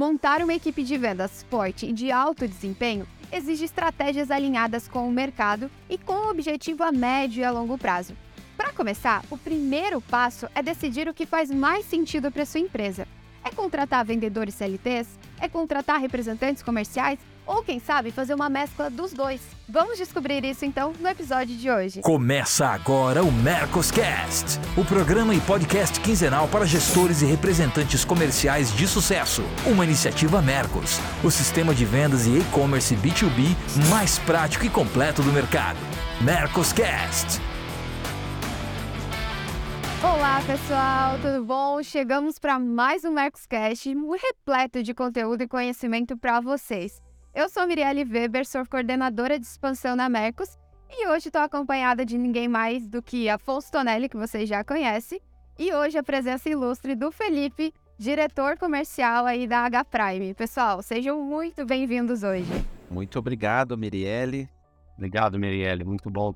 Montar uma equipe de vendas forte e de alto desempenho exige estratégias alinhadas com o mercado e com o objetivo a médio e a longo prazo. Para começar, o primeiro passo é decidir o que faz mais sentido para sua empresa. É contratar vendedores CLTs? É contratar representantes comerciais? Ou quem sabe fazer uma mescla dos dois? Vamos descobrir isso então no episódio de hoje. Começa agora o Mercoscast, o programa e podcast quinzenal para gestores e representantes comerciais de sucesso. Uma iniciativa Mercos, o sistema de vendas e e-commerce B2B mais prático e completo do mercado. Mercoscast. Olá, pessoal, tudo bom? Chegamos para mais um Mercoscast repleto de conteúdo e conhecimento para vocês. Eu sou Mirielle Weber, sou coordenadora de expansão na Mercos e hoje estou acompanhada de ninguém mais do que Afonso Tonelli, que vocês já conhecem, e hoje a presença ilustre do Felipe, diretor comercial aí da H Prime. Pessoal, sejam muito bem-vindos hoje. Muito obrigado, Mirielle. Obrigado, Mirielle. Muito bom.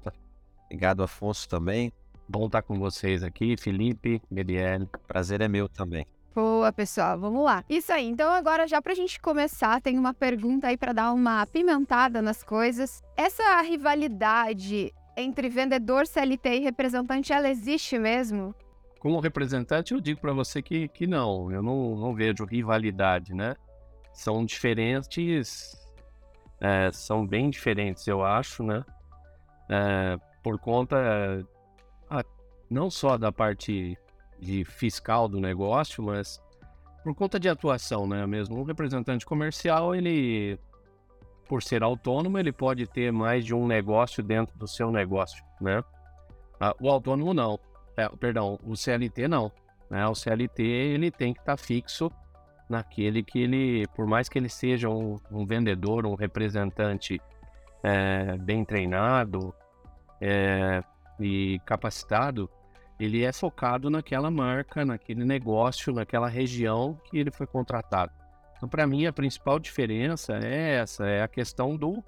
Obrigado, Afonso, também. Bom estar com vocês aqui, Felipe, Mirielle. Prazer é meu também. Boa, pessoal, vamos lá. Isso aí, então agora já pra gente começar, tem uma pergunta aí para dar uma apimentada nas coisas. Essa rivalidade entre vendedor CLT e representante, ela existe mesmo? Como representante, eu digo para você que, que não, eu não, não vejo rivalidade, né? São diferentes, é, são bem diferentes, eu acho, né? É, por conta não só da parte de fiscal do negócio, mas por conta de atuação, né? Mesmo um representante comercial, ele, por ser autônomo, ele pode ter mais de um negócio dentro do seu negócio, né? Ah, o autônomo não, é, perdão, o CLT não, né? O CLT ele tem que estar tá fixo naquele que ele, por mais que ele seja um, um vendedor, um representante é, bem treinado, é, e capacitado, ele é focado naquela marca, naquele negócio, naquela região que ele foi contratado. Então, para mim, a principal diferença é essa, é a questão do,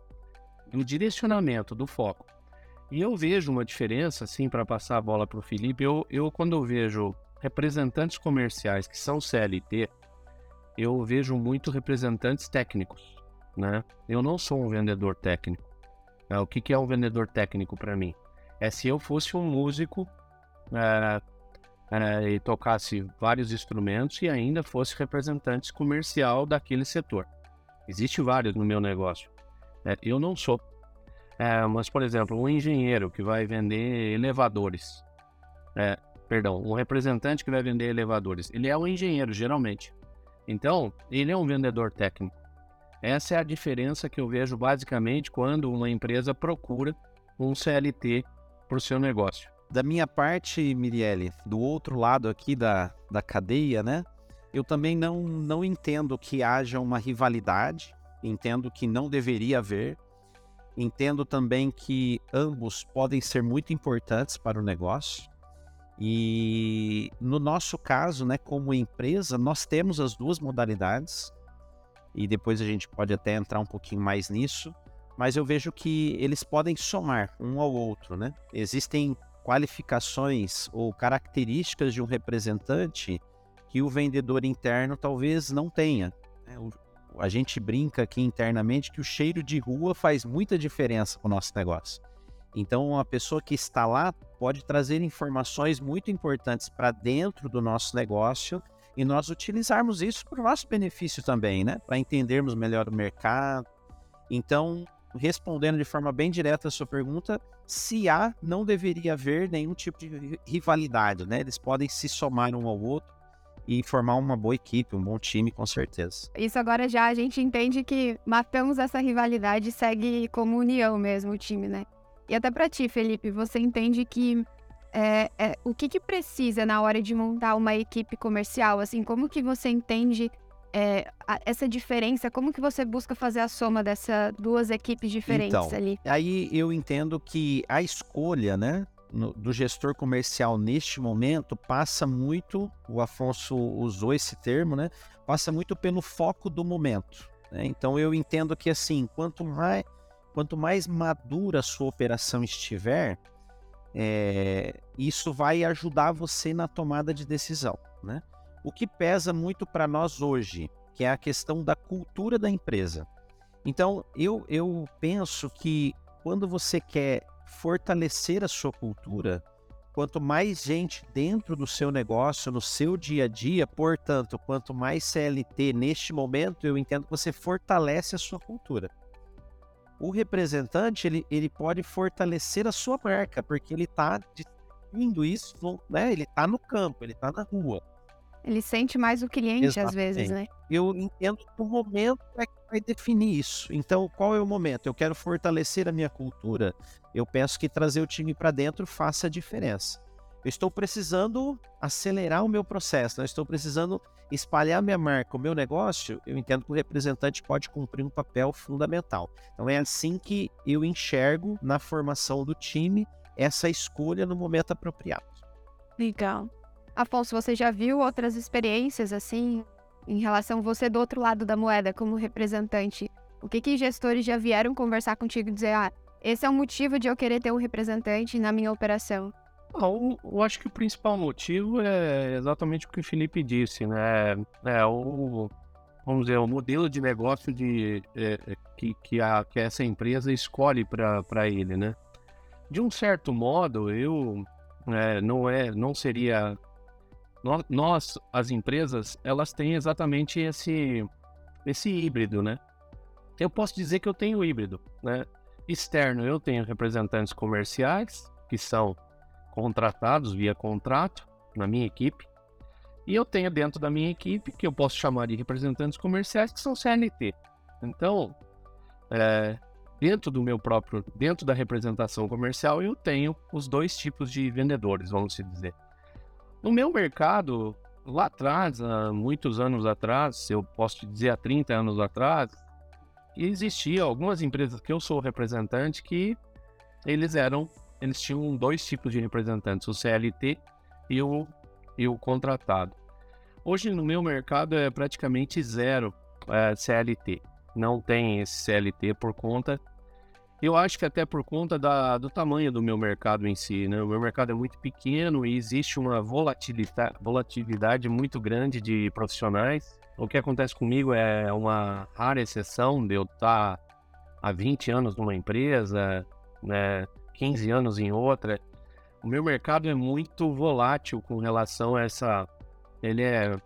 do direcionamento, do foco. E eu vejo uma diferença, assim, para passar a bola para o Felipe, eu, eu quando eu vejo representantes comerciais que são CLT, eu vejo muito representantes técnicos, né? Eu não sou um vendedor técnico. O que, que é um vendedor técnico para mim? é se eu fosse um músico é, é, e tocasse vários instrumentos e ainda fosse representante comercial daquele setor. Existe vários no meu negócio. É, eu não sou. É, mas, por exemplo, um engenheiro que vai vender elevadores. É, perdão, um representante que vai vender elevadores. Ele é um engenheiro, geralmente. Então, ele é um vendedor técnico. Essa é a diferença que eu vejo basicamente quando uma empresa procura um CLT para o seu negócio. Da minha parte, Mirielle, do outro lado aqui da, da cadeia, né? Eu também não, não entendo que haja uma rivalidade, entendo que não deveria haver, entendo também que ambos podem ser muito importantes para o negócio. E no nosso caso, né, como empresa, nós temos as duas modalidades, e depois a gente pode até entrar um pouquinho mais nisso mas eu vejo que eles podem somar um ao outro, né? Existem qualificações ou características de um representante que o vendedor interno talvez não tenha. Né? a gente brinca aqui internamente que o cheiro de rua faz muita diferença para o nosso negócio. Então, a pessoa que está lá pode trazer informações muito importantes para dentro do nosso negócio e nós utilizarmos isso para o nosso benefício também, né? Para entendermos melhor o mercado. Então, respondendo de forma bem direta a sua pergunta, se há, não deveria haver nenhum tipo de rivalidade, né? Eles podem se somar um ao outro e formar uma boa equipe, um bom time, com certeza. Isso agora já a gente entende que matamos essa rivalidade e segue como união mesmo o time, né? E até para ti, Felipe, você entende que é, é, o que, que precisa na hora de montar uma equipe comercial? Assim, como que você entende é, essa diferença? Como que você busca fazer a soma dessas duas equipes diferentes então, ali? Aí eu entendo que a escolha, né, no, do gestor comercial neste momento passa muito, o Afonso usou esse termo, né, passa muito pelo foco do momento. Né? Então eu entendo que assim, quanto mais, quanto mais madura a sua operação estiver, é, isso vai ajudar você na tomada de decisão, né? O que pesa muito para nós hoje que é a questão da cultura da empresa. Então, eu, eu penso que quando você quer fortalecer a sua cultura, quanto mais gente dentro do seu negócio, no seu dia a dia, portanto, quanto mais CLT neste momento, eu entendo que você fortalece a sua cultura. O representante, ele, ele pode fortalecer a sua marca, porque ele está distribuindo isso, né? ele está no campo, ele está na rua. Ele sente mais o cliente Exatamente. às vezes, né? Eu entendo que o momento é que vai definir isso. Então, qual é o momento? Eu quero fortalecer a minha cultura. Eu penso que trazer o time para dentro faça a diferença. Eu estou precisando acelerar o meu processo, né? eu estou precisando espalhar minha marca, o meu negócio. Eu entendo que o representante pode cumprir um papel fundamental. Então, é assim que eu enxergo na formação do time essa escolha no momento apropriado. Legal. Afonso, você já viu outras experiências assim em relação a você do outro lado da moeda como representante? O que que gestores já vieram conversar contigo e dizer, ah, esse é o motivo de eu querer ter um representante na minha operação? eu, eu acho que o principal motivo é exatamente o que o Felipe disse, né? É o, vamos dizer, o modelo de negócio de, é, é que, que, a, que essa empresa escolhe para ele, né? De um certo modo, eu é, não é, não seria nós, as empresas, elas têm exatamente esse, esse híbrido, né? Eu posso dizer que eu tenho híbrido, né? Externo, eu tenho representantes comerciais, que são contratados via contrato na minha equipe, e eu tenho dentro da minha equipe, que eu posso chamar de representantes comerciais, que são CLT. Então, é, dentro do meu próprio, dentro da representação comercial, eu tenho os dois tipos de vendedores, vamos dizer. No meu mercado, lá atrás, há muitos anos atrás, eu posso te dizer há 30 anos atrás, existia algumas empresas que eu sou representante que eles eram, eles tinham dois tipos de representantes, o CLT e o, e o contratado. Hoje no meu mercado é praticamente zero é, CLT. Não tem esse CLT por conta eu acho que até por conta da, do tamanho do meu mercado em si, né? O meu mercado é muito pequeno e existe uma volatilidade, volatilidade muito grande de profissionais. O que acontece comigo é uma rara exceção de eu estar há 20 anos numa empresa, né, 15 anos em outra. O meu mercado é muito volátil com relação a essa. Ele é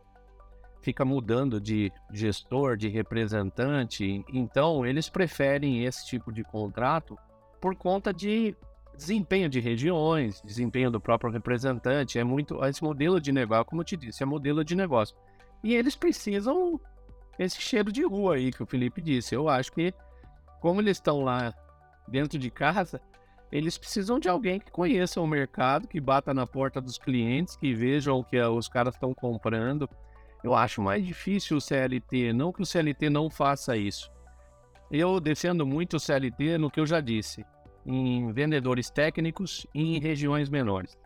fica mudando de gestor, de representante. Então, eles preferem esse tipo de contrato por conta de desempenho de regiões, desempenho do próprio representante. É muito esse modelo de negócio, como eu te disse, é modelo de negócio. E eles precisam esse cheiro de rua aí que o Felipe disse. Eu acho que como eles estão lá dentro de casa, eles precisam de alguém que conheça o mercado, que bata na porta dos clientes, que vejam o que os caras estão comprando eu acho mais difícil o CLT, não que o CLT não faça isso. Eu defendo muito o CLT no que eu já disse, em vendedores técnicos e em regiões menores.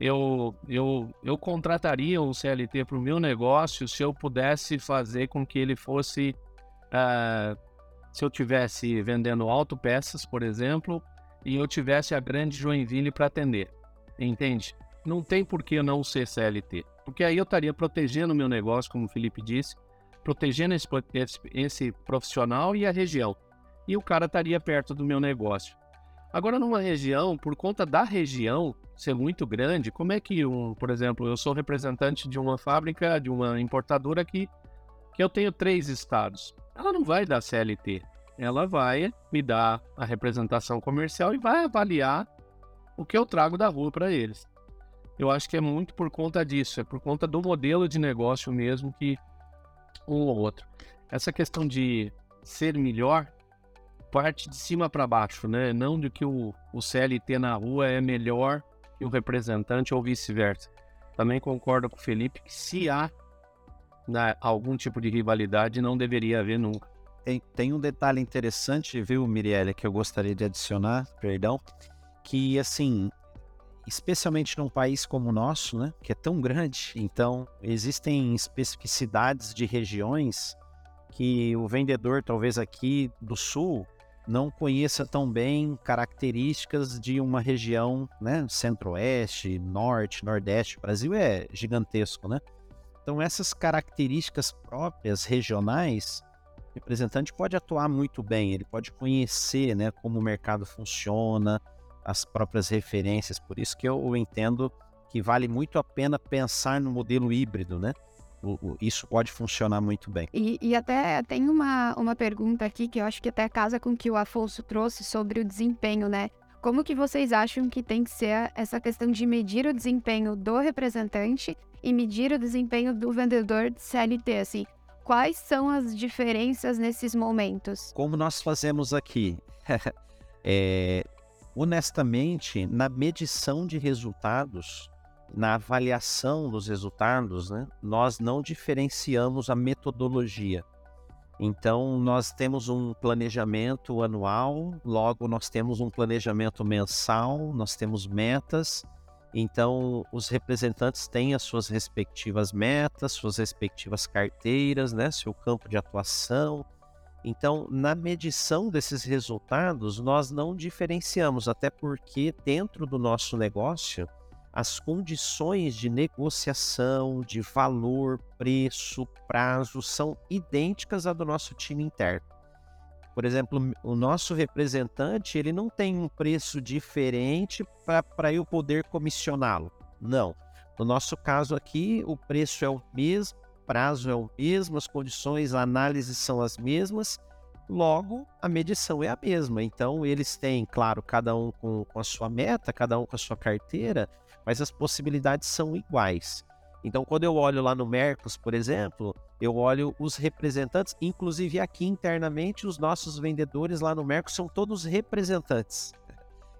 Eu, eu, eu contrataria um CLT para o meu negócio se eu pudesse fazer com que ele fosse. Uh, se eu tivesse vendendo autopeças, por exemplo, e eu tivesse a grande Joinville para atender. Entende? Não tem por que não ser CLT. Porque aí eu estaria protegendo o meu negócio, como o Felipe disse, protegendo esse, esse, profissional e a região. E o cara estaria perto do meu negócio. Agora, numa região, por conta da região ser muito grande, como é que, um, por exemplo, eu sou representante de uma fábrica, de uma importadora que, que eu tenho três estados. Ela não vai dar CLT. Ela vai me dar a representação comercial e vai avaliar o que eu trago da rua para eles eu acho que é muito por conta disso, é por conta do modelo de negócio mesmo que um ou outro. Essa questão de ser melhor parte de cima para baixo, né? Não de que o, o CLT na rua é melhor que o representante ou vice-versa. Também concordo com o Felipe que se há né, algum tipo de rivalidade, não deveria haver nunca. Tem, um detalhe interessante, viu, Mirielle, que eu gostaria de adicionar, perdão, que assim, especialmente num país como o nosso, né, que é tão grande, então existem especificidades de regiões que o vendedor, talvez aqui do sul, não conheça tão bem características de uma região, né, centro-oeste, norte, nordeste. O Brasil é gigantesco, né? Então, essas características próprias regionais, o representante pode atuar muito bem, ele pode conhecer né, como o mercado funciona, as próprias referências. Por isso que eu entendo que vale muito a pena pensar no modelo híbrido, né? O, o, isso pode funcionar muito bem. E, e, até tem uma, uma pergunta aqui que eu acho que até casa com o que o Afonso trouxe sobre o desempenho, né? Como que vocês acham que tem que ser essa questão de medir o desempenho do representante e medir o desempenho do vendedor de CLT, assim? Quais são as diferenças nesses momentos? Como nós fazemos aqui? é, honestamente, na medição de resultados, na avaliação dos resultados, né, nós não diferenciamos a metodologia. Então, nós temos um planejamento anual, logo, nós temos um planejamento mensal, nós temos metas. Então, os representantes têm as suas respectivas metas, suas respectivas carteiras, né, seu campo de atuação. Então, na medição desses resultados, nós não diferenciamos, até porque dentro do nosso negócio, as condições de negociação, de valor, preço, prazo são idênticas à do nosso time interno. Por exemplo, o nosso representante ele não tem um preço diferente para eu poder comissioná-lo. Não. No nosso caso aqui, o preço é o mesmo, prazo é o mesmo, as condições, a análise são as mesmas, logo a medição é a mesma. Então, eles têm, claro, cada um com, com a sua meta, cada um com a sua carteira, mas as possibilidades são iguais. Então, quando eu olho lá no Mercos, por exemplo, eu olho os representantes, inclusive aqui internamente, os nossos vendedores lá no Mercos são todos representantes.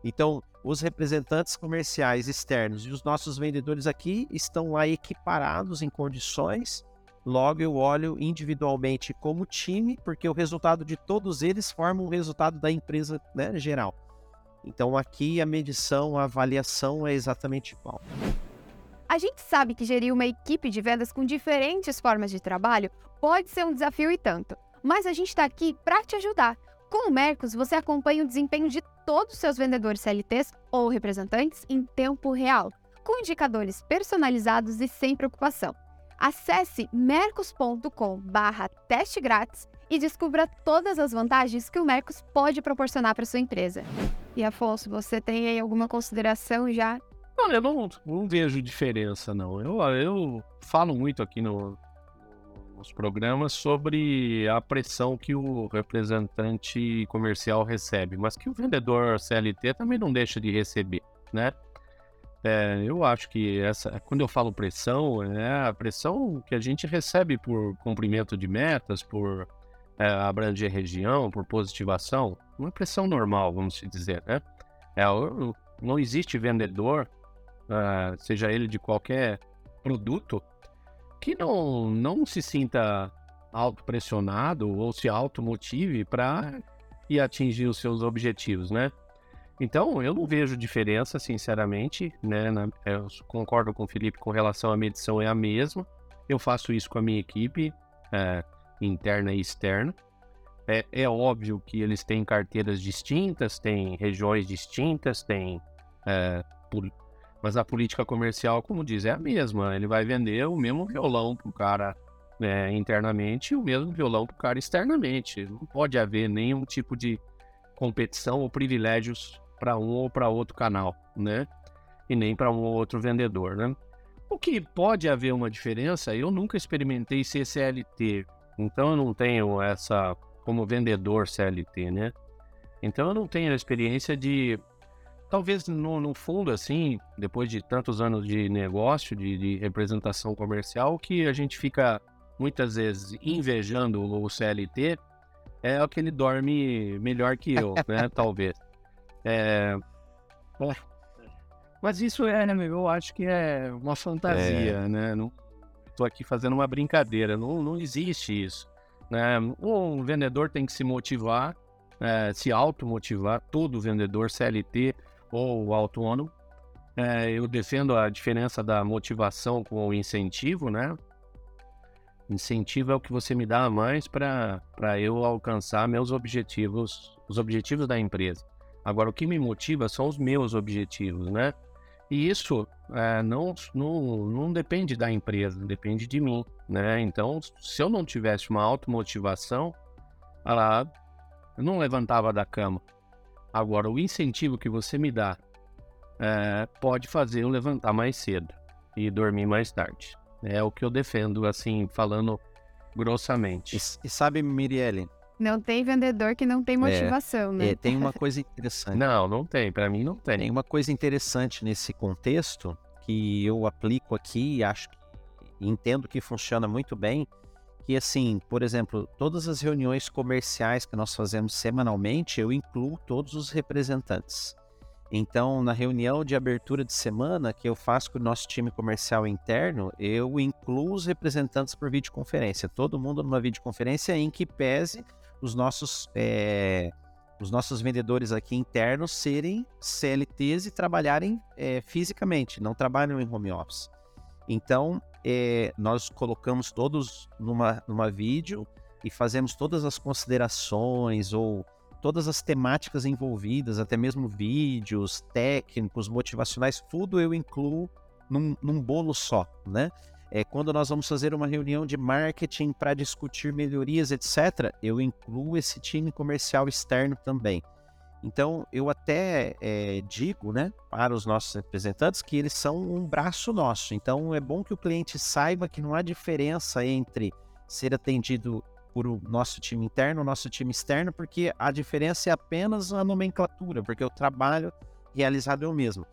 Então, os representantes comerciais externos e os nossos vendedores aqui estão lá equiparados em condições. Logo, eu olho individualmente como time, porque o resultado de todos eles forma o resultado da empresa né, geral. Então aqui a medição, a avaliação é exatamente igual. A gente sabe que gerir uma equipe de vendas com diferentes formas de trabalho pode ser um desafio e tanto, mas a gente está aqui para te ajudar. Com o Mercos, você acompanha o desempenho de todos os seus vendedores CLTs ou representantes em tempo real, com indicadores personalizados e sem preocupação. Acesse mercos.com/teste grátis e descubra todas as vantagens que o Mercos pode proporcionar para sua empresa. E Afonso, você tem aí alguma consideração já? Olha, eu não, não vejo diferença, não. Eu, eu falo muito aqui no, nos programas sobre a pressão que o representante comercial recebe, mas que o vendedor CLT também não deixa de receber, né? É, eu acho que essa, quando eu falo pressão, é a pressão que a gente recebe por cumprimento de metas, por é, abranger região, por positivação, uma pressão normal, vamos dizer, né? É, não existe vendedor, uh, seja ele de qualquer produto, que não, não se sinta autopressionado ou se automotive para ir atingir os seus objetivos, né? Então, eu não vejo diferença, sinceramente, né? Eu concordo com o Felipe com relação à medição, é a mesma. Eu faço isso com a minha equipe. É, interna e externa. É, é, óbvio que eles têm carteiras distintas, têm regiões distintas, têm. É, mas a política comercial, como diz, é a mesma. Ele vai vender o mesmo violão para o cara é, internamente e o mesmo violão para o cara externamente. Não pode haver nenhum tipo de competição ou privilégios para um ou para outro canal, né? E nem para um ou outro vendedor, né? O que pode haver uma diferença, eu nunca experimentei CCLT, então eu não tenho essa como vendedor CLT, né? Então eu não tenho a experiência de talvez no, no fundo assim, depois de tantos anos de negócio, de, de, representação comercial, que a gente fica muitas vezes invejando o CLT é o que ele dorme melhor que eu, né? Talvez. É... Mas isso é, né, eu acho que é uma fantasia, é. né? Não, estou aqui fazendo uma brincadeira. Não, não existe isso. Né? Um vendedor tem que se motivar, é, se automotivar. Todo vendedor, CLT ou autônomo. É, eu defendo a diferença da motivação com o incentivo, né? Incentivo é o que você me dá a mais para eu alcançar meus objetivos, os objetivos da empresa. Agora, o que me motiva são os meus objetivos, né? E isso é, não, não, não depende da empresa, depende de mim, né? Então, se eu não tivesse uma automotivação, ah, eu não levantava da cama. Agora, o incentivo que você me dá é, pode fazer eu levantar mais cedo e dormir mais tarde. É o que eu defendo, assim, falando grossamente. E, e sabe, Mirielle, não tem vendedor que não tem é, motivação, é, né? É, tem uma coisa interessante. não, não tem. Para mim não tem. Tem uma coisa interessante nesse contexto que eu aplico aqui e acho que entendo que funciona muito bem. Que assim, por exemplo, todas as reuniões comerciais que nós fazemos semanalmente, eu incluo todos os representantes. Então, na reunião de abertura de semana que eu faço com o nosso time comercial interno, eu incluo os representantes por videoconferência. Todo mundo numa videoconferência em que pese os nossos, é, os nossos vendedores aqui internos serem CLTs e trabalharem é, fisicamente, não trabalham em home office. Então, é, nós colocamos todos numa, numa vídeo e fazemos todas as considerações ou todas as temáticas envolvidas, até mesmo vídeos, técnicos, motivacionais, tudo eu incluo num, num bolo só, né? É, quando nós vamos fazer uma reunião de marketing para discutir melhorias, etc., eu incluo esse time comercial externo também. Então, eu até é, digo né, para os nossos representantes que eles são um braço nosso. Então, é bom que o cliente saiba que não há diferença entre ser atendido por o nosso time interno, o nosso time externo, porque a diferença é apenas a nomenclatura, porque o trabalho realizado é o mesmo.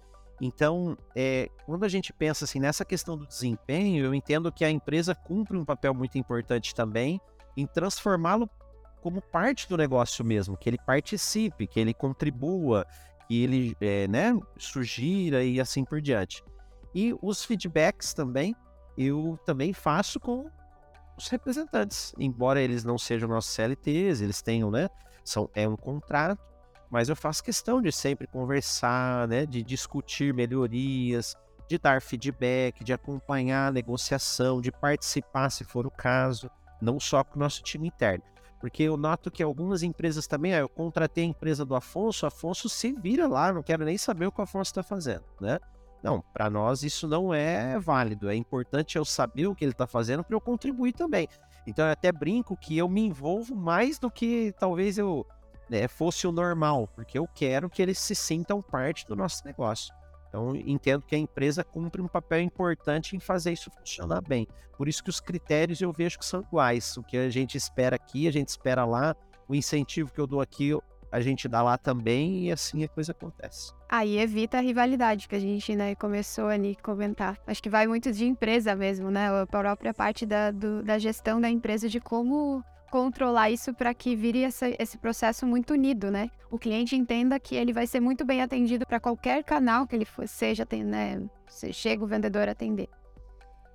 Então, é, quando a gente pensa assim nessa questão do desempenho, eu entendo que a empresa cumpre um papel muito importante também em transformá-lo como parte do negócio mesmo, que ele participe, que ele contribua, que ele é, né, sugira e assim por diante. E os feedbacks também, eu também faço com os representantes, embora eles não sejam nossos CLTs, eles tenham, né, são, é um contrato, mas eu faço questão de sempre conversar, né, de discutir melhorias, de dar feedback, de acompanhar a negociação, de participar se for o caso, não só com o nosso time interno. Porque eu noto que algumas empresas também, ah, eu contratei a empresa do Afonso, o Afonso se vira lá, não quero nem saber o que o Afonso está fazendo, né? Não, para nós isso não é válido. É importante eu saber o que ele está fazendo para eu contribuir também. Então eu até brinco que eu me envolvo mais do que talvez eu né, fosse o normal, porque eu quero que eles se sintam parte do nosso negócio. Então, entendo que a empresa cumpre um papel importante em fazer isso funcionar bem. Por isso que os critérios eu vejo que são iguais. O que a gente espera aqui, a gente espera lá. O incentivo que eu dou aqui, a gente dá lá também e assim a coisa acontece. Aí evita a rivalidade que a gente né, começou ali a comentar. Acho que vai muito de empresa mesmo, né? A própria parte da, do, da gestão da empresa, de como controlar isso para que vire essa, esse processo muito unido, né? O cliente entenda que ele vai ser muito bem atendido para qualquer canal que ele for, seja, né? Se chega o vendedor atender.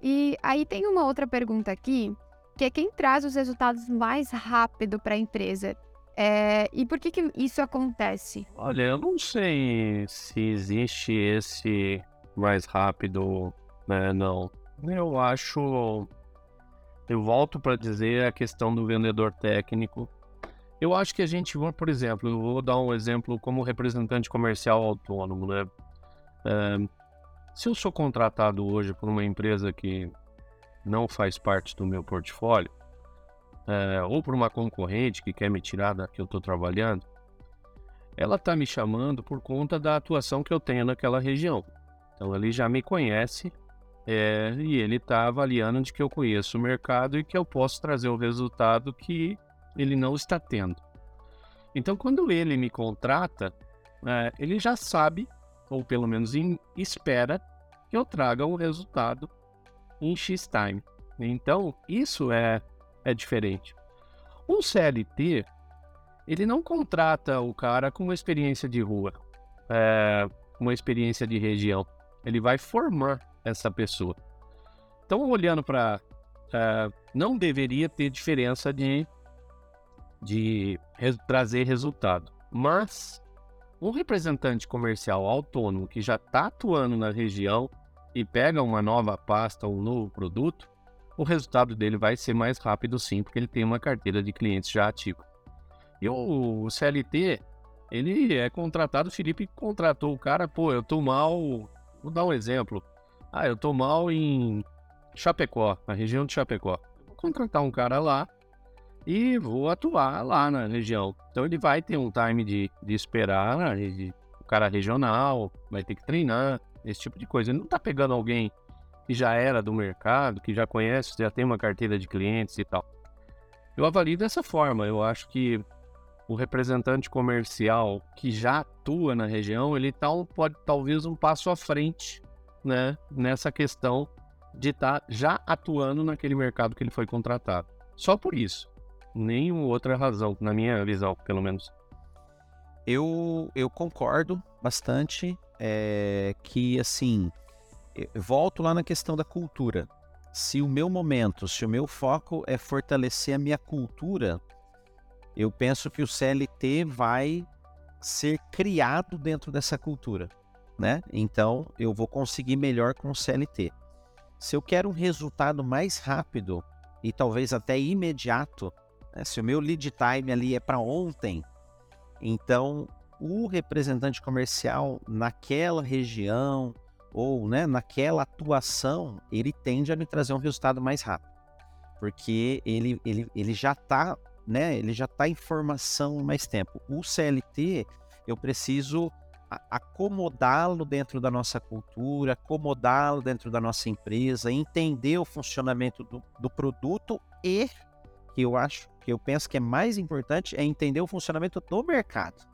E aí tem uma outra pergunta aqui, que é quem traz os resultados mais rápido para a empresa? É, e por que, que isso acontece? Olha, eu não sei se existe esse mais rápido, né? Não. Eu acho eu volto para dizer a questão do vendedor técnico. Eu acho que a gente, por exemplo, eu vou dar um exemplo como representante comercial autônomo, né? Se eu sou contratado hoje por uma empresa que não faz parte do meu portfólio, é, ou por uma concorrente que quer me tirar da que eu estou trabalhando, ela está me chamando por conta da atuação que eu tenho naquela região. Então ele já me conhece é, e ele está avaliando de que eu conheço o mercado e que eu posso trazer o resultado que ele não está tendo. Então, quando ele me contrata, é, ele já sabe, ou pelo menos em, espera, que eu traga o um resultado em X time. Então, isso é, é diferente. Um CLT, ele não contrata o cara com uma experiência de rua, é, uma experiência de região. Ele vai formar essa pessoa. Então, olhando para. Uh, é, não deveria ter diferença de, de res, trazer resultado. Mas um representante comercial autônomo que já está atuando na região e pega uma nova pasta ou um novo produto, o resultado dele vai ser mais rápido sim, porque ele tem uma carteira de clientes já ativa. E o CLT, ele é contratado, o Felipe contratou o cara, pô, eu tô mal Vou dar um exemplo. Ah, eu tô mal em Chapecó, na região de Chapecó. vou contratar um cara lá e vou atuar lá na região. Então ele vai ter um time de, de esperar, né? de, o cara regional, vai ter que treinar, esse tipo de coisa. Ele não tá pegando alguém que já era do mercado, que já conhece, já tem uma carteira de clientes e tal. Eu avalio dessa forma. Eu acho que o representante comercial que já atua na região, ele tá um, pode talvez um passo à frente, né, nessa questão de estar tá já atuando naquele mercado que ele foi contratado. Só por isso. Nenhuma outra razão, na minha visão, pelo menos. Eu, eu concordo bastante é, que, assim, volto lá na questão da cultura. Se o meu momento, se o meu foco é fortalecer a minha cultura, eu penso que o CLT vai ser criado dentro dessa cultura, né? Então, eu vou conseguir melhor com o CLT. Se eu quero um resultado mais rápido e talvez até imediato, né? se o meu lead time ali é para ontem, então o representante comercial naquela região ou né, naquela atuação, ele tende a me trazer um resultado mais rápido. Porque ele, ele, ele já está né? Ele já está em formação mais tempo. O CLT, eu preciso acomodá-lo dentro da nossa cultura, acomodá-lo dentro da nossa empresa, entender o funcionamento do, do, produto e que eu acho que eu penso que é mais importante é entender o funcionamento do mercado.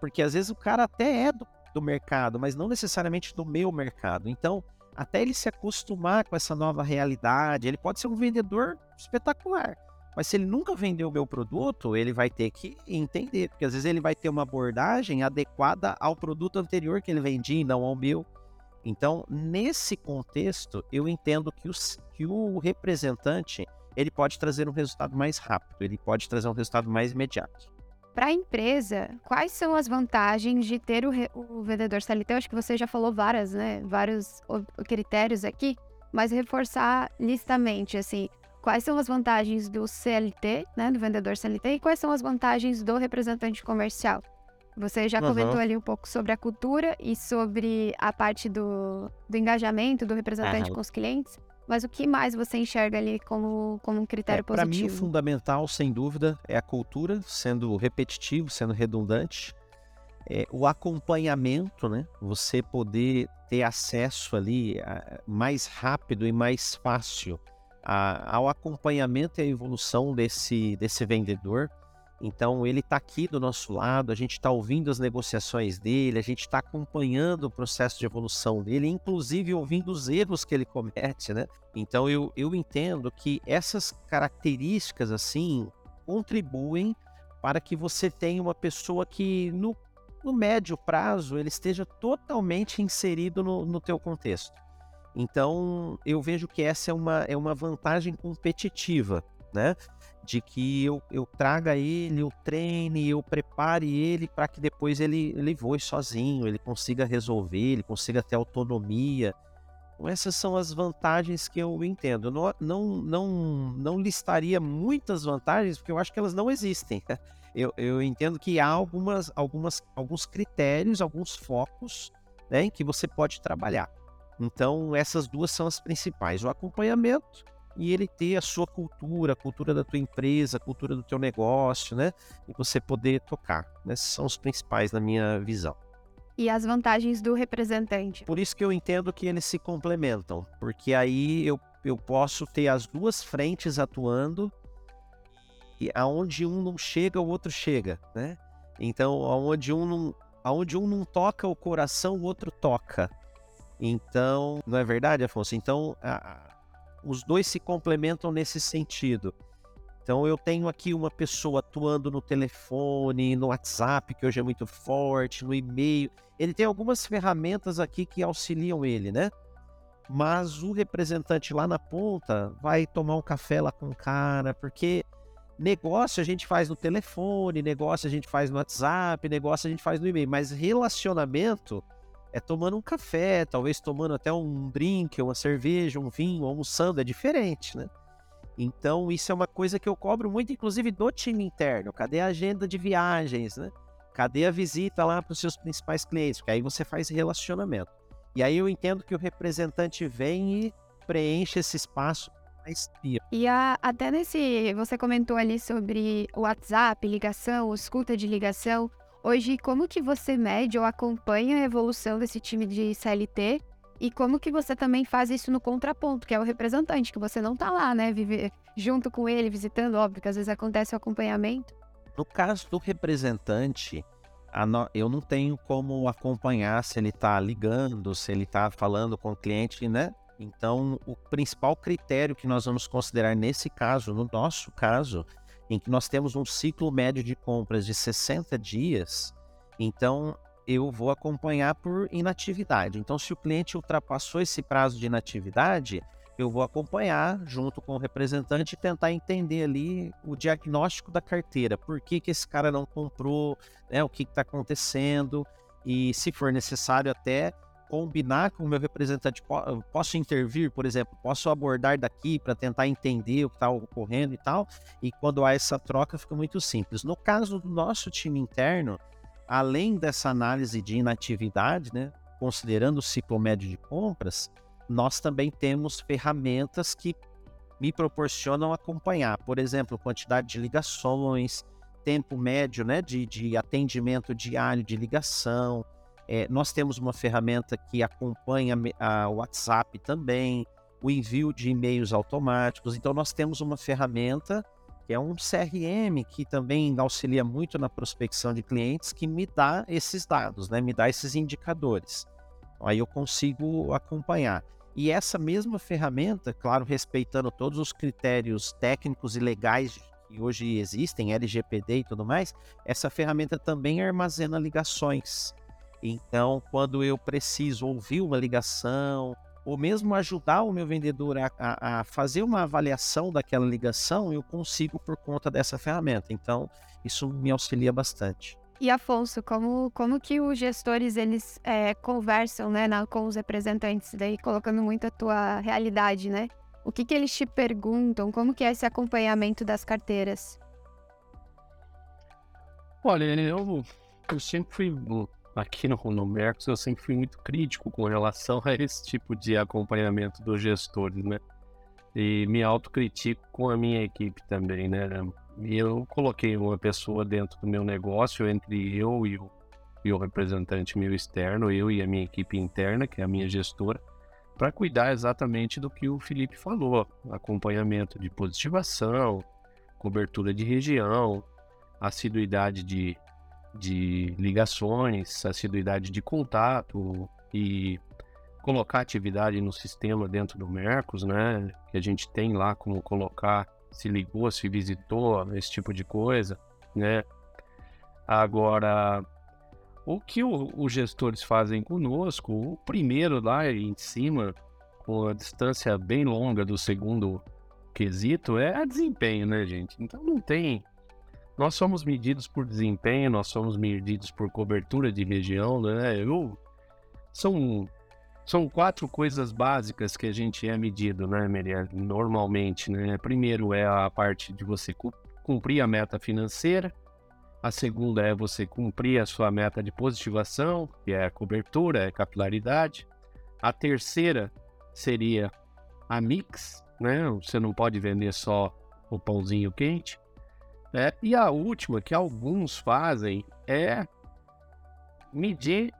Porque às vezes o cara até é do, do mercado, mas não necessariamente do meu mercado. Então, até ele se acostumar com essa nova realidade, ele pode ser um vendedor espetacular. Mas se ele nunca vendeu o meu produto, ele vai ter que entender, porque às vezes ele vai ter uma abordagem adequada ao produto anterior que ele vendia e não ao meu. Então, nesse contexto, eu entendo que o, que o representante ele pode trazer um resultado mais rápido, ele pode trazer um resultado mais imediato. Para a empresa, quais são as vantagens de ter o, o vendedor CLT? Eu acho que você já falou várias, né? Vários critérios aqui, mas reforçar listamente, assim, quais são as vantagens do CLT, né, do vendedor CLT, e quais são as vantagens do representante comercial. Você já uhum. comentou ali um pouco sobre a cultura e sobre a parte do, do engajamento do representante uhum. com os clientes, mas o que mais você enxerga ali como, como um critério é, positivo? Para mim, o fundamental, sem dúvida, é a cultura, sendo repetitivo, sendo redundante. É, o acompanhamento, né? Você poder ter acesso ali a, mais rápido e mais fácil a, ao acompanhamento e à evolução desse, desse vendedor. Então, ele está aqui do nosso lado, a gente está ouvindo as negociações dele, a gente está acompanhando o processo de evolução dele, inclusive ouvindo os erros que ele comete, né? Então, eu, eu entendo que essas características, assim, contribuem para que você tenha uma pessoa que, no, no médio prazo, ele esteja totalmente inserido no, no teu contexto. Então, eu vejo que essa é uma, é uma vantagem competitiva, né? De que eu, eu traga ele, eu treine, eu prepare ele para que depois ele, ele voe sozinho, ele consiga resolver, ele consiga ter autonomia. Então, essas são as vantagens que eu entendo. Não, não, não, não listaria muitas vantagens, porque eu acho que elas não existem. Eu, eu entendo que há algumas, algumas, alguns critérios, alguns focos né, em que você pode trabalhar. Então, essas duas são as principais: o acompanhamento e ele ter a sua cultura, a cultura da tua empresa, a cultura do teu negócio, né? E você poder tocar. Esses são os principais na minha visão. E as vantagens do representante? Por isso que eu entendo que eles se complementam, porque aí eu, eu posso ter as duas frentes atuando e aonde um não chega, o outro chega, né? Então, aonde um não, aonde um não toca o coração, o outro toca. Então, não é verdade, Afonso? Então, a, os dois se complementam nesse sentido. Então, eu tenho aqui uma pessoa atuando no telefone, no WhatsApp, que hoje é muito forte, no e-mail. Ele tem algumas ferramentas aqui que auxiliam ele, né? Mas o representante lá na ponta vai tomar um café lá com o cara, porque negócio a gente faz no telefone, negócio a gente faz no WhatsApp, negócio a gente faz no e-mail, mas relacionamento é tomando um café, talvez tomando até um drink, uma cerveja, um vinho, almoçando, é diferente, né? Então, isso é uma coisa que eu cobro muito, inclusive, do time interno. Cadê a agenda de viagens, né? Cadê a visita lá para os seus principais clientes? Porque aí você faz relacionamento. E aí eu entendo que o representante vem e preenche esse espaço. E a, até nesse, você comentou ali sobre o WhatsApp, ligação, escuta de ligação. Hoje, como que você mede ou acompanha a evolução desse time de CLT? E como que você também faz isso no contraponto, que é o representante, que você não tá lá, né, viver junto com ele, visitando, óbvio que às vezes acontece o acompanhamento. No caso do representante, no... eu não tenho como acompanhar se ele está ligando, se ele está falando com o cliente, né? Então, o principal critério que nós vamos considerar nesse caso, no nosso caso, em que nós temos um ciclo médio de compras de 60 dias, então eu vou acompanhar por inatividade. Então, se o cliente ultrapassou esse prazo de inatividade, eu vou acompanhar junto com o representante e tentar entender ali o diagnóstico da carteira. Por que, que esse cara não comprou, né, o que está acontecendo, e se for necessário até combinar com o meu representante, posso intervir, por exemplo, posso abordar daqui para tentar entender o que está ocorrendo e tal, e quando há essa troca fica muito simples. No caso do nosso time interno, além dessa análise de inatividade, né, considerando o ciclo médio de compras, nós também temos ferramentas que me proporcionam acompanhar, por exemplo, quantidade de ligações, tempo médio né, de, de atendimento diário de ligação, é, nós temos uma ferramenta que acompanha o WhatsApp também, o envio de e-mails automáticos. Então, nós temos uma ferramenta que é um CRM que também auxilia muito na prospecção de clientes, que me dá esses dados, né? me dá esses indicadores. Aí eu consigo acompanhar. E essa mesma ferramenta, claro, respeitando todos os critérios técnicos e legais que hoje existem, LGPD e tudo mais, essa ferramenta também armazena ligações. Então, quando eu preciso ouvir uma ligação, ou mesmo ajudar o meu vendedor a, a, a, fazer uma avaliação daquela ligação, eu consigo por conta dessa ferramenta. Então, isso me auxilia bastante. E Afonso, como, como que os gestores eles é, conversam né, na, com os representantes, daí colocando muito a tua realidade, né? O que, que eles te perguntam? Como que é esse acompanhamento das carteiras? Olha, eu, eu sempre fui aqui no, no Mercos eu sempre fui muito crítico com relação a esse tipo de acompanhamento dos gestores, né? E me autocritico com a minha equipe também, né? Eu coloquei uma pessoa dentro do meu negócio, entre eu e o, e o representante meu externo, eu e a minha equipe interna, que é a minha gestora, para cuidar exatamente do que o Felipe falou: acompanhamento de positivação, cobertura de região, assiduidade de de ligações, assiduidade de contato e colocar atividade no sistema dentro do Mercos, né? Que a gente tem lá como colocar se ligou, se visitou, esse tipo de coisa, né? Agora, o que o, os gestores fazem conosco, o primeiro lá em cima, com a distância bem longa do segundo quesito, é desempenho, né, gente? Então não tem nós somos medidos por desempenho, nós somos medidos por cobertura de região, né? Eu, são, são quatro coisas básicas que a gente é medido, né, Maria? Normalmente, né? Primeiro é a parte de você cumprir a meta financeira. A segunda é você cumprir a sua meta de positivação, que é a cobertura, é a capilaridade. A terceira seria a mix, né? Você não pode vender só o pãozinho quente. Né? E a última, que alguns fazem, é medir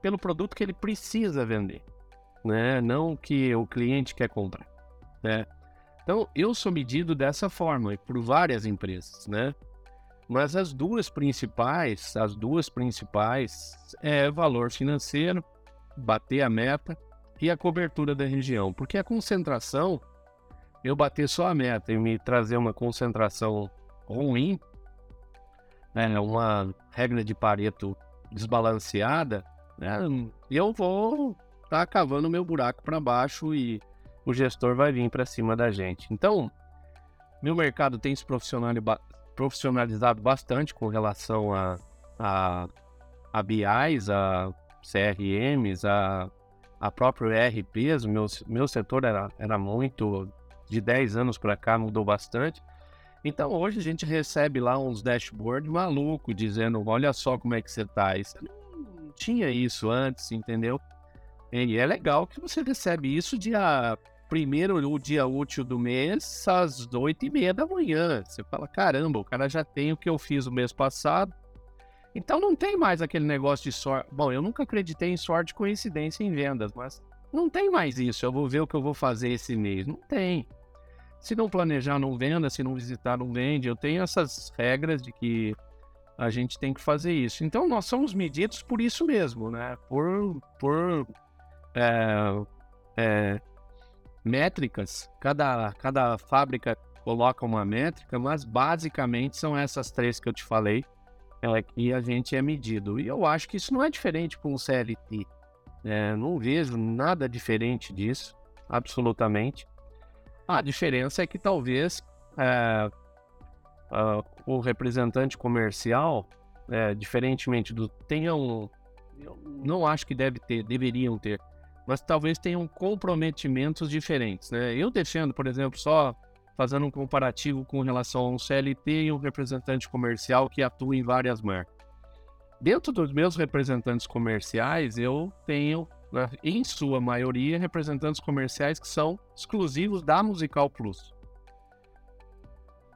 pelo produto que ele precisa vender, né? não que o cliente quer comprar. Né? Então, eu sou medido dessa forma, por várias empresas, né? Mas as duas principais, as duas principais é valor financeiro, bater a meta e a cobertura da região, porque a concentração, eu bater só a meta e me trazer uma concentração ruim, né, uma regra de Pareto desbalanceada, né, eu vou estar tá cavando meu buraco para baixo e o gestor vai vir para cima da gente. Então, meu mercado tem se profissionalizado bastante com relação a, a, a BIs, a CRMs, a, a próprio ERPs. Meu, meu setor era, era muito, de 10 anos para cá mudou bastante. Então hoje a gente recebe lá uns dashboards maluco dizendo, olha só como é que você tá. Isso não tinha isso antes, entendeu? E é legal que você recebe isso dia primeiro o dia útil do mês às oito e meia da manhã. Você fala, caramba, o cara já tem o que eu fiz o mês passado. Então não tem mais aquele negócio de sorte. Bom, eu nunca acreditei em sorte coincidência em vendas, mas não tem mais isso. Eu vou ver o que eu vou fazer esse mês. Não tem. Se não planejar, não venda. Se não visitar, não vende. Eu tenho essas regras de que a gente tem que fazer isso. Então nós somos medidos por isso mesmo, né? Por, por é, é, métricas. Cada, cada fábrica coloca uma métrica, mas basicamente são essas três que eu te falei é que a gente é medido. E eu acho que isso não é diferente para um CLT. É, não vejo nada diferente disso, absolutamente. A diferença é que talvez é, o representante comercial, é, diferentemente do. tenha. Eu não acho que deve ter, deveriam ter, mas talvez tenham comprometimentos diferentes. Né? Eu defendo, por exemplo, só fazendo um comparativo com relação a um CLT e um representante comercial que atua em várias marcas. Dentro dos meus representantes comerciais, eu tenho, né, em sua maioria, representantes comerciais que são exclusivos da Musical Plus.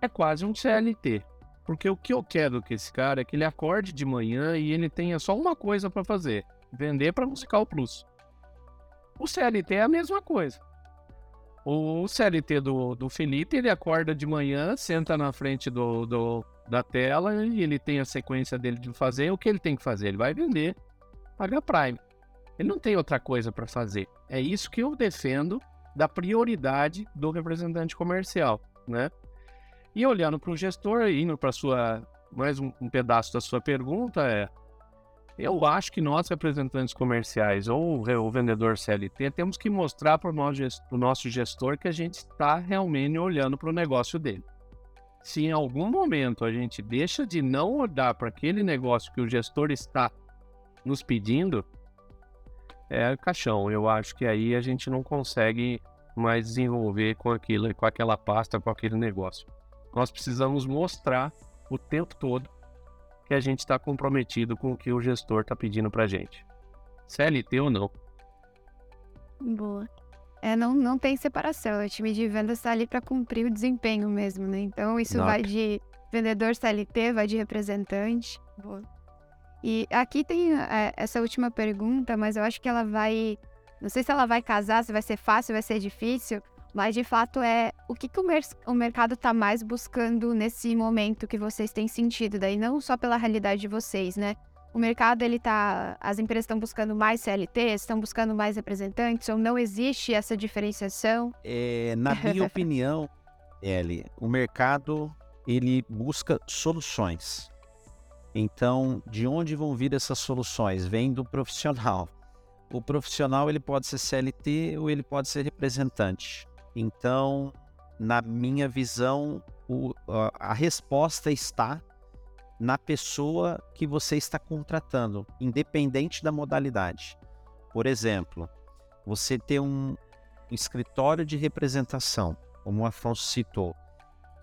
É quase um CLT, porque o que eu quero que esse cara é que ele acorde de manhã e ele tenha só uma coisa para fazer: vender para Musical Plus. O CLT é a mesma coisa. O CLT do, do Felipe, ele acorda de manhã, senta na frente do, do, da tela e ele tem a sequência dele de fazer. O que ele tem que fazer? Ele vai vender, pagar Prime. Ele não tem outra coisa para fazer. É isso que eu defendo da prioridade do representante comercial, né? E olhando para o gestor, indo para sua mais um, um pedaço da sua pergunta é eu acho que nós, representantes comerciais ou o vendedor CLT, temos que mostrar para o nosso gestor que a gente está realmente olhando para o negócio dele. Se em algum momento a gente deixa de não olhar para aquele negócio que o gestor está nos pedindo, é caixão. Eu acho que aí a gente não consegue mais desenvolver com aquilo, com aquela pasta, com aquele negócio. Nós precisamos mostrar o tempo todo que a gente está comprometido com o que o gestor está pedindo para gente. CLT ou não. Boa. É, não, não tem separação. O time de vendas está ali para cumprir o desempenho mesmo, né? Então, isso vai de vendedor CLT, vai de representante. Boa. E aqui tem é, essa última pergunta, mas eu acho que ela vai. Não sei se ela vai casar, se vai ser fácil, vai ser difícil. Mas de fato é o que, que o, mer o mercado está mais buscando nesse momento que vocês têm sentido, daí não só pela realidade de vocês, né? O mercado ele tá, as empresas estão buscando mais CLT, estão buscando mais representantes, ou não existe essa diferenciação? É, na minha opinião, Eli, o mercado ele busca soluções. Então, de onde vão vir essas soluções? Vem do profissional. O profissional ele pode ser CLT ou ele pode ser representante. Então, na minha visão, o, a, resposta está na pessoa que você está contratando, independente da modalidade. Por exemplo, você ter um escritório de representação, como o Afonso citou,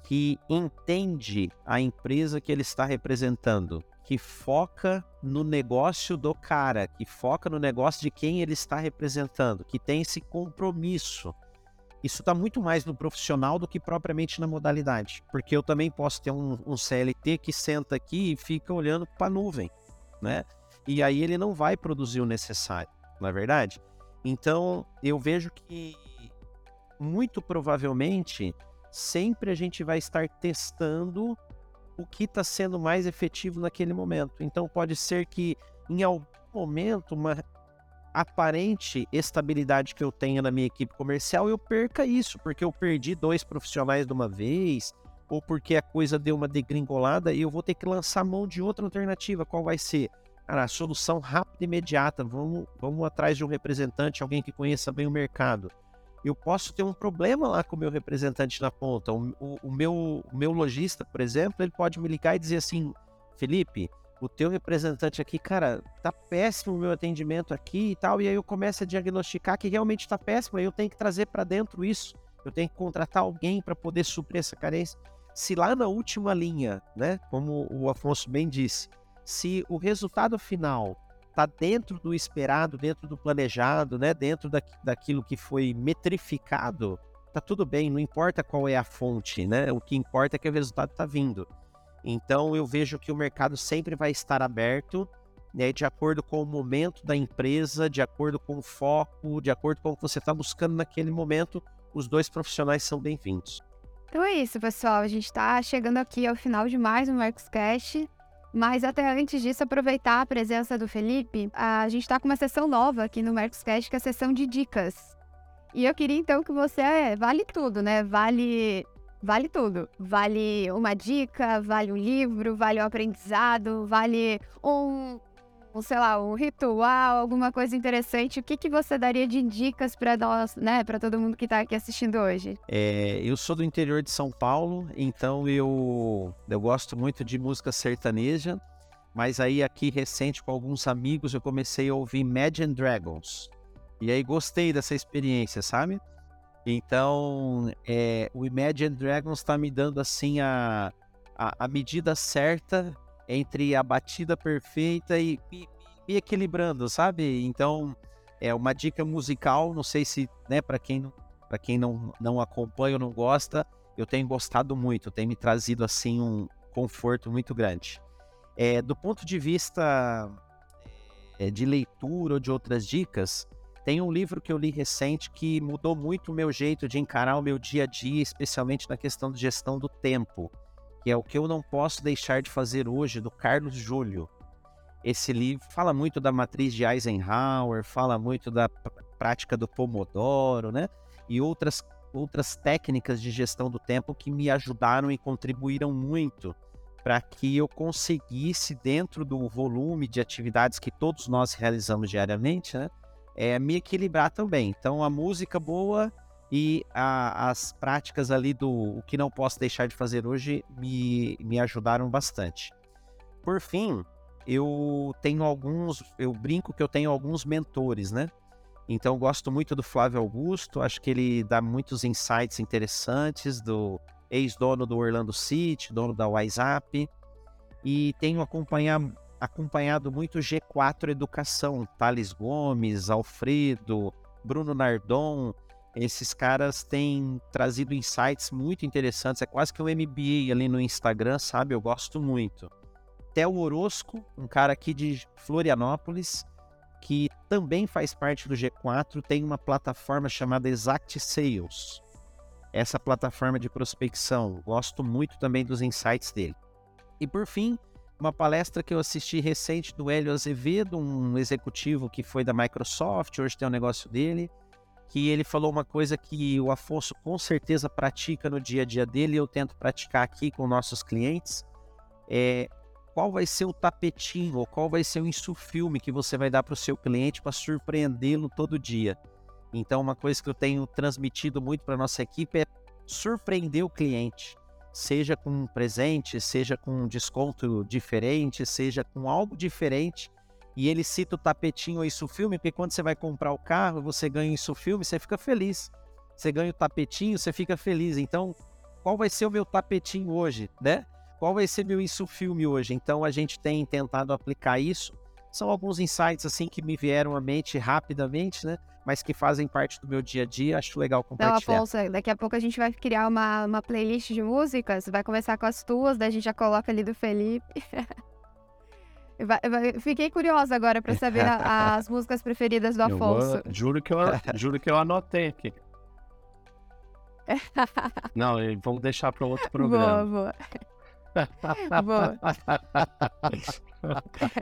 que entende a empresa que ele está representando, que foca no negócio do cara, que foca no negócio de quem ele está representando, que tem esse compromisso isso está muito mais no profissional do que propriamente na modalidade. Porque eu também posso ter um, um CLT que senta aqui e fica olhando para a nuvem, né? E aí ele não vai produzir o necessário, não é verdade? Então eu vejo que muito provavelmente sempre a gente vai estar testando o que está sendo mais efetivo naquele momento. Então pode ser que em algum momento uma aparente estabilidade que eu tenho na minha equipe comercial, eu perca isso, porque eu perdi dois profissionais de uma vez, ou porque a coisa deu uma degringolada e eu vou ter que lançar mão de outra alternativa. Qual vai ser? Cara, a solução rápida e imediata. Vamos, vamos atrás de um representante, alguém que conheça bem o mercado. Eu posso ter um problema lá com o meu representante na ponta. O, o, o meu, o meu lojista, por exemplo, ele pode me ligar e dizer assim: Felipe, o teu representante aqui, cara, tá péssimo o meu atendimento aqui e tal, e aí eu começo a diagnosticar que realmente tá péssimo, aí eu tenho que trazer para dentro isso, eu tenho que contratar alguém para poder suprir essa carência. Se lá na última linha, né, como o Afonso bem disse, se o resultado final está dentro do esperado, dentro do planejado, né? Dentro da, daquilo que foi metrificado, tá tudo bem, não importa qual é a fonte, né? O que importa é que o resultado está vindo. Então eu vejo que o mercado sempre vai estar aberto, né, de acordo com o momento da empresa, de acordo com o foco, de acordo com o que você está buscando naquele momento, os dois profissionais são bem-vindos. Então é isso, pessoal. A gente está chegando aqui ao final de mais um Marcos Cash. Mas até antes disso, aproveitar a presença do Felipe, a gente está com uma sessão nova aqui no Marcos Cash, que é a sessão de dicas. E eu queria então que você é, vale tudo, né? Vale vale tudo. Vale uma dica, vale um livro, vale um aprendizado, vale um, um sei lá, um ritual, alguma coisa interessante. O que, que você daria de dicas para nós, né, para todo mundo que está aqui assistindo hoje? É, eu sou do interior de São Paulo, então eu eu gosto muito de música sertaneja. Mas aí aqui recente com alguns amigos eu comecei a ouvir Imagine Dragons. E aí gostei dessa experiência, sabe? Então, é, o Imagine Dragons está me dando assim a, a, a, medida certa entre a batida perfeita e me, equilibrando, sabe? Então, é uma dica musical, não sei se, né, para quem, para quem não, não acompanha ou não gosta, eu tenho gostado muito, tem me trazido assim um conforto muito grande. É, do ponto de vista é, de leitura ou de outras dicas, tem um livro que eu li recente que mudou muito o meu jeito de encarar o meu dia a dia, especialmente na questão de gestão do tempo, que é o que eu não posso deixar de fazer hoje, do Carlos Júlio. Esse livro fala muito da matriz de Eisenhower, fala muito da prática do Pomodoro, né? E outras, outras técnicas de gestão do tempo que me ajudaram e contribuíram muito para que eu conseguisse, dentro do volume de atividades que todos nós realizamos diariamente, né? é, me equilibrar também. Então, a música boa e a, as práticas ali do o que não posso deixar de fazer hoje me, me ajudaram bastante. Por fim, eu tenho alguns, eu brinco que eu tenho alguns mentores, né? Então, gosto muito do Flávio Augusto, acho que ele dá muitos insights interessantes do ex-dono do Orlando City, dono da WhatsApp, e tenho acompanhado acompanhado muito G4 Educação, Thales Gomes, Alfredo, Bruno Nardon. Esses caras têm trazido insights muito interessantes. É quase que um MBA ali no Instagram, sabe? Eu gosto muito. Theo Orosco, um cara aqui de Florianópolis, que também faz parte do G4, tem uma plataforma chamada Exact Sales. Essa plataforma de prospecção, gosto muito também dos insights dele. E por fim, uma palestra que eu assisti recente do Hélio Azevedo, um executivo que foi da Microsoft, hoje tem um negócio dele, que ele falou uma coisa que o Afonso com certeza pratica no dia a dia dele, e eu tento praticar aqui com nossos clientes, é qual vai ser o tapetinho ou qual vai ser o insufilme que você vai dar para o seu cliente para surpreendê-lo todo dia. Então, uma coisa que eu tenho transmitido muito para nossa equipe é surpreender o cliente seja com um presente, seja com um desconto diferente, seja com algo diferente. E ele cita o tapetinho isso filme, porque quando você vai comprar o carro, você ganha isso filme, você fica feliz. Você ganha o tapetinho, você fica feliz. Então, qual vai ser o meu tapetinho hoje, né? Qual vai ser meu isso filme hoje? Então, a gente tem tentado aplicar isso. São alguns insights assim que me vieram à mente rapidamente, né? mas que fazem parte do meu dia a dia. Acho legal compartilhar. Não, Afonso, daqui a pouco a gente vai criar uma, uma playlist de músicas. Vai começar com as tuas, daí a gente já coloca ali do Felipe. Fiquei curiosa agora para saber a, as músicas preferidas do Afonso. Vou, juro, que eu, juro que eu anotei aqui. Não, vamos deixar para outro programa. Boa, boa. boa.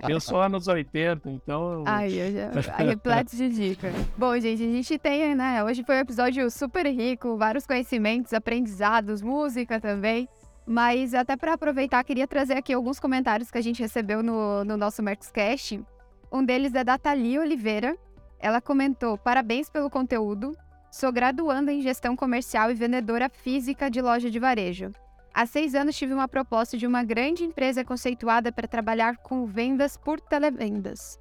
eu sou anos 80, então. Ai, eu já. repleto de dicas. Bom, gente, a gente tem, né? Hoje foi um episódio super rico, vários conhecimentos, aprendizados, música também. Mas até para aproveitar, queria trazer aqui alguns comentários que a gente recebeu no, no nosso Mercoscast. Um deles é da Thalia Oliveira. Ela comentou: parabéns pelo conteúdo. Sou graduanda em gestão comercial e vendedora física de loja de varejo. Há seis anos tive uma proposta de uma grande empresa conceituada para trabalhar com vendas por televendas.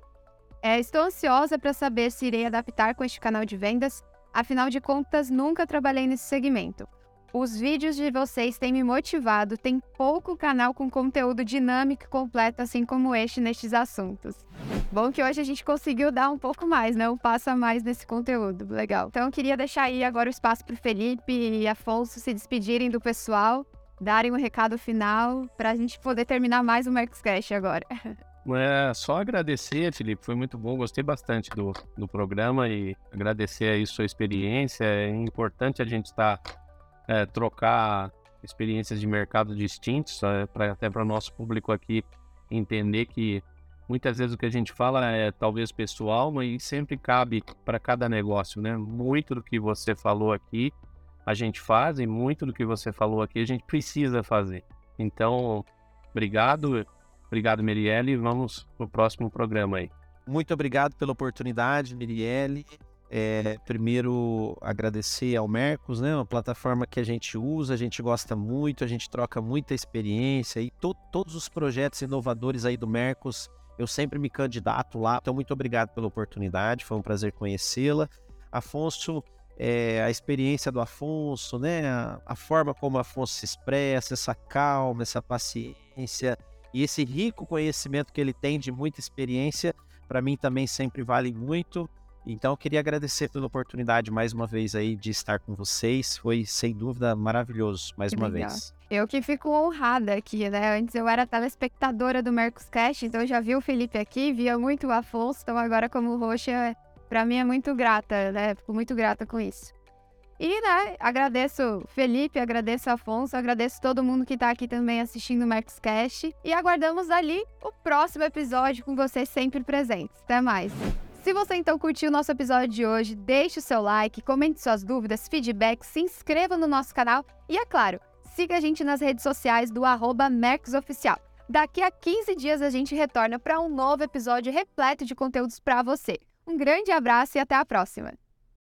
É, estou ansiosa para saber se irei adaptar com este canal de vendas, afinal de contas, nunca trabalhei nesse segmento. Os vídeos de vocês têm me motivado, tem pouco canal com conteúdo dinâmico e completo, assim como este nestes assuntos. Bom que hoje a gente conseguiu dar um pouco mais, né? Um passo a mais nesse conteúdo. Legal. Então eu queria deixar aí agora o espaço para o Felipe e Afonso se despedirem do pessoal, darem um recado final para a gente poder terminar mais o Mercoscast agora. É, só agradecer, Felipe, foi muito bom, gostei bastante do, do programa e agradecer aí sua experiência. É importante a gente estar tá, é, trocar experiências de mercado distintos, é, pra, até para o nosso público aqui entender que muitas vezes o que a gente fala é talvez pessoal, mas sempre cabe para cada negócio, né? Muito do que você falou aqui a gente faz e muito do que você falou aqui a gente precisa fazer. Então, obrigado Obrigado, Mirielle. Vamos pro próximo programa aí. Muito obrigado pela oportunidade, Mirielle. É, primeiro, agradecer ao Mercos, né? Uma plataforma que a gente usa, a gente gosta muito, a gente troca muita experiência e to todos os projetos inovadores aí do Mercos, eu sempre me candidato lá. Então, muito obrigado pela oportunidade, foi um prazer conhecê-la. Afonso, é, a experiência do Afonso, né? A, a forma como Afonso se expressa, essa calma, essa paciência e esse rico conhecimento que ele tem de muita experiência, para mim também sempre vale muito. Então eu queria agradecer pela oportunidade mais uma vez aí de estar com vocês. Foi sem dúvida maravilhoso mais que uma legal. vez. Eu que fico honrada aqui, né? Antes eu era telespectadora do Mercoscast, então eu já vi o Felipe aqui, via muito o Afonso, então agora como roxa, para mim é muito grata, né? Fico muito grata com isso. E, né, agradeço Felipe, agradeço Afonso, agradeço todo mundo que está aqui também assistindo o Marcos Cash. E aguardamos ali o próximo episódio com vocês sempre presentes. Até mais! Se você então curtiu o nosso episódio de hoje, deixe o seu like, comente suas dúvidas, feedback, se inscreva no nosso canal e, é claro, siga a gente nas redes sociais do arroba Oficial. Daqui a 15 dias a gente retorna para um novo episódio repleto de conteúdos para você. Um grande abraço e até a próxima!